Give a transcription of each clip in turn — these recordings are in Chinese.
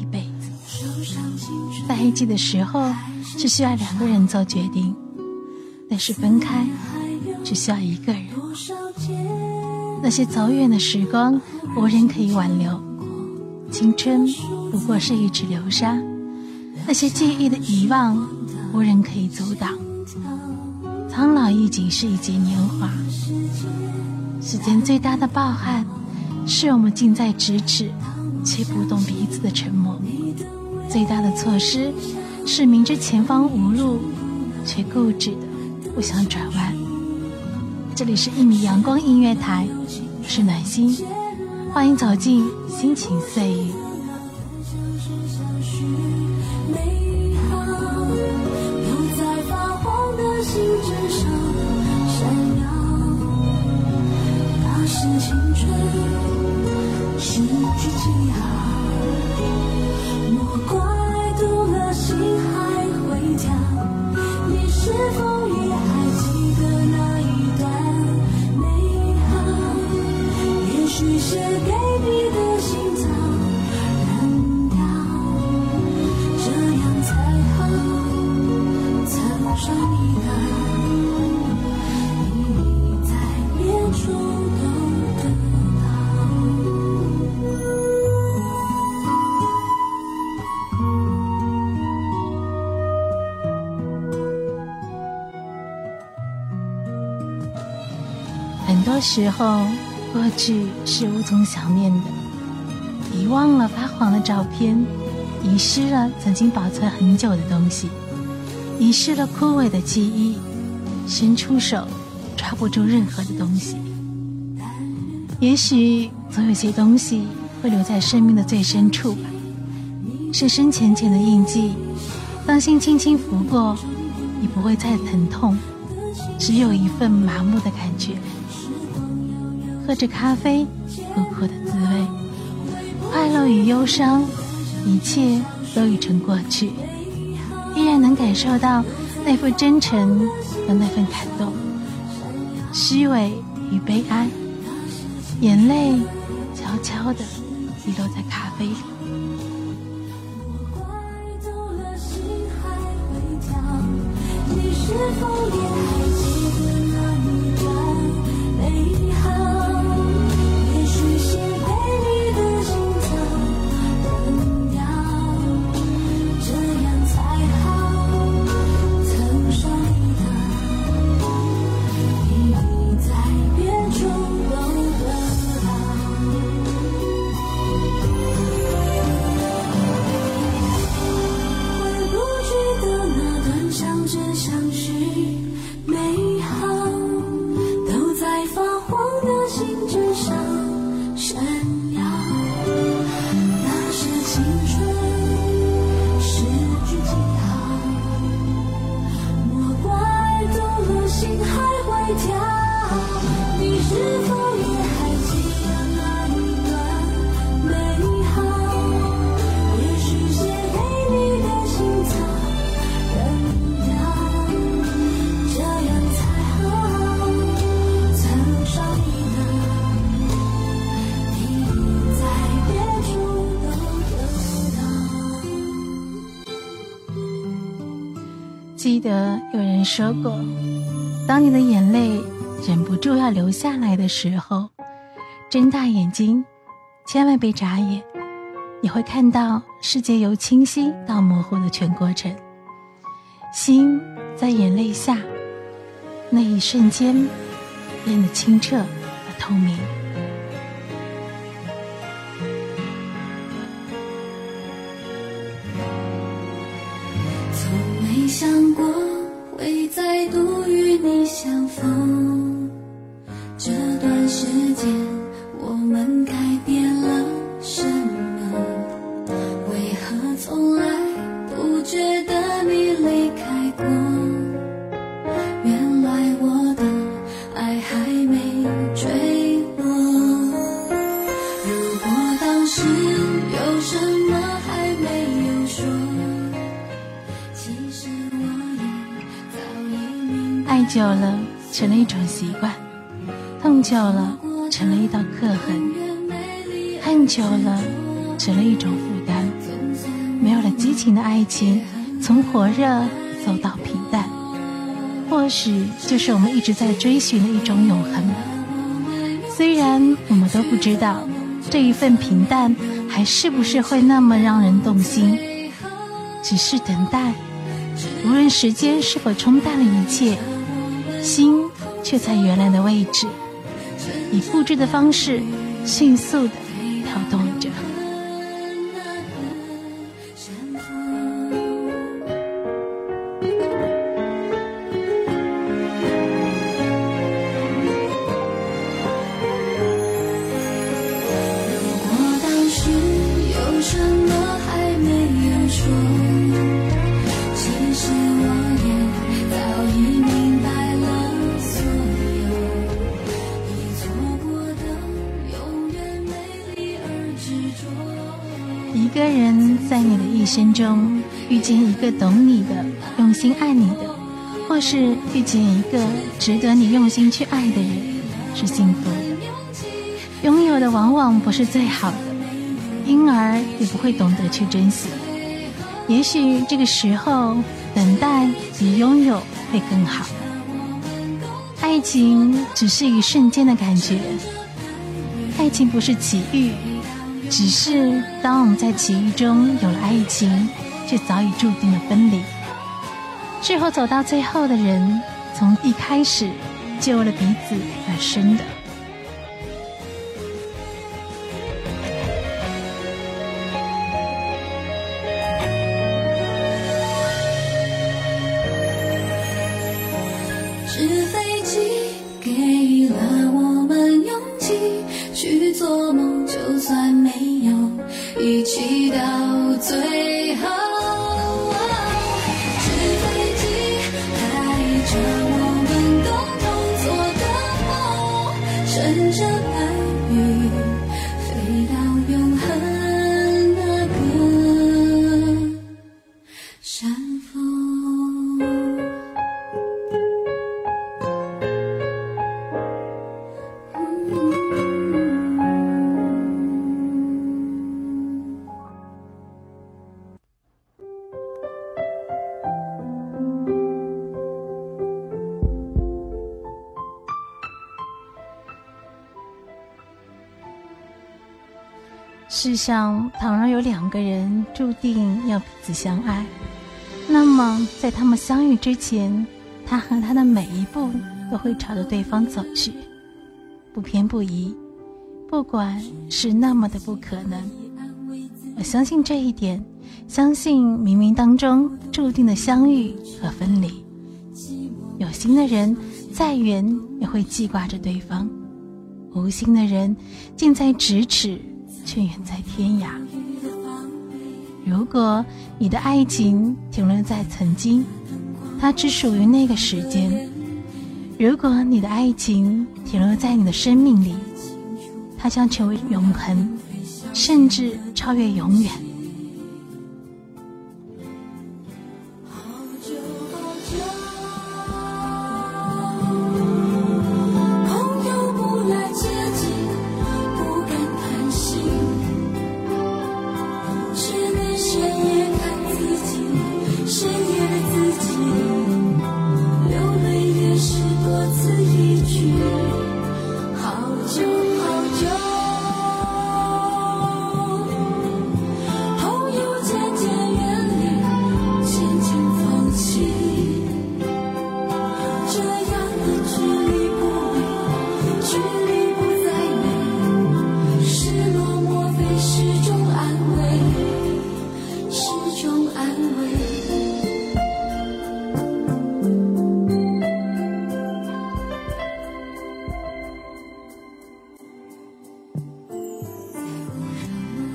一辈子。在一起的时候，只需要两个人做决定；但是分开，只需要一个人。那些走远的时光，无人可以挽留；青春不过是一池流沙，那些记忆的遗忘，无人可以阻挡。苍老亦仅是一劫年华，世间最大的抱憾，是我们近在咫尺，却不懂彼此的沉默；最大的错失，是明知前方无路，却固执的不想转弯。这里是一米阳光音乐台，我是暖心，欢迎走进心情岁月很多。时候，过去是无从想念的，遗忘了发黄的照片，遗失了曾经保存很久的东西，遗失了枯萎的记忆，伸出手抓不住任何的东西。也许总有些东西会留在生命的最深处吧，深深浅浅的印记，当心轻轻拂过，你不会再疼痛，只有一份麻木的感觉。喝着咖啡，苦苦的滋味，快乐与忧伤，一切都已成过去，依然能感受到那份真诚和那份感动，虚伪与悲哀，眼泪悄悄地滴落在咖啡里。得有人说过，当你的眼泪忍不住要流下来的时候，睁大眼睛，千万别眨眼，你会看到世界由清晰到模糊的全过程。心在眼泪下，那一瞬间，变得清澈而透明。相逢，成了一种习惯，痛久了成了一道刻痕，恨久了成了一种负担。没有了激情的爱情，从火热走到平淡，或许就是我们一直在追寻的一种永恒。虽然我们都不知道这一份平淡还是不是会那么让人动心，只是等待，无论时间是否冲淡了一切，心却在原来的位置，以复制的方式迅速的跳动。生中遇见一个懂你的、用心爱你的，或是遇见一个值得你用心去爱的人，是幸福的。拥有的往往不是最好的，因而也不会懂得去珍惜。也许这个时候，等待比拥有会更好。爱情只是一瞬间的感觉，爱情不是奇遇。只是当我们在奇遇中有了爱情，却早已注定了分离。最后走到最后的人，从一开始就为了彼此而生的。世上倘若有两个人注定要彼此相爱，那么在他们相遇之前，他和他的每一步都会朝着对方走去，不偏不倚，不管是那么的不可能。我相信这一点，相信冥冥当中注定的相遇和分离。有心的人再远也会记挂着对方，无心的人近在咫尺。却远在天涯。如果你的爱情停留在曾经，它只属于那个时间；如果你的爱情停留在你的生命里，它将成为永恒，甚至超越永远。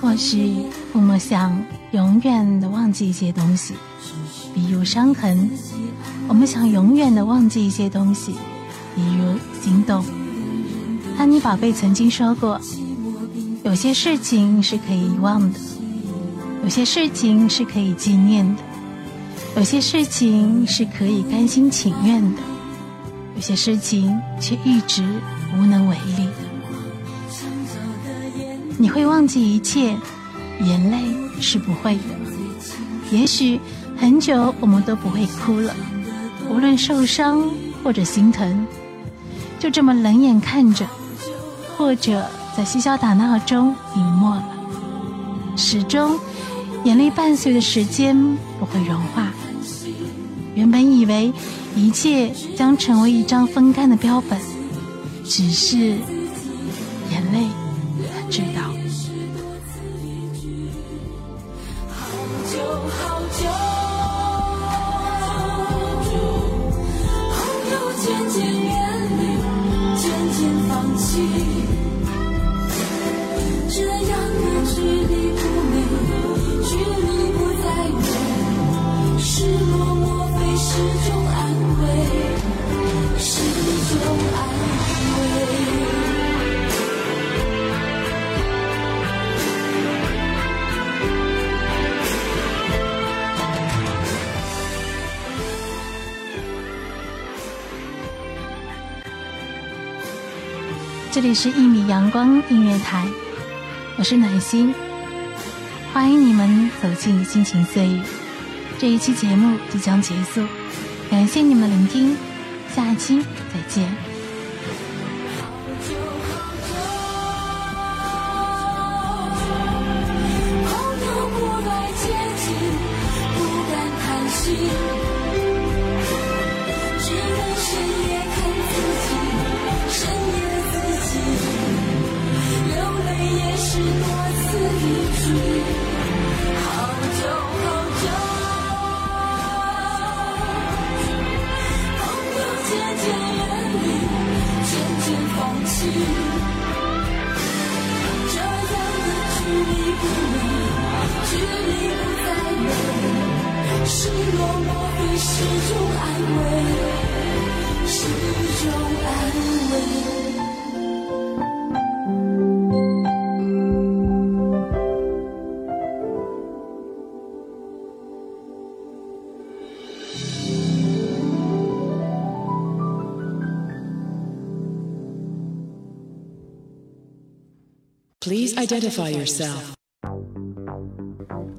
或许我们想永远的忘记一些东西，比如伤痕；我们想永远的忘记一些东西，比如惊动。安妮宝贝曾经说过，有些事情是可以遗忘的。有些事情是可以纪念的，有些事情是可以甘心情愿的，有些事情却一直无能为力。”你会忘记一切，眼泪是不会的。也许很久我们都不会哭了，无论受伤或者心疼，就这么冷眼看着，或者在嬉笑打闹中隐没了。始终，眼泪伴随的时间不会融化。原本以为一切将成为一张风干的标本，只是眼泪。知道。好久好久，朋友渐渐远这里是《一米阳光音乐台》，我是暖心，欢迎你们走进心情岁雨。这一期节目即将结束，感谢你们聆听，下期再见。失落莫非是种安慰，是种安慰。Please identify yourself.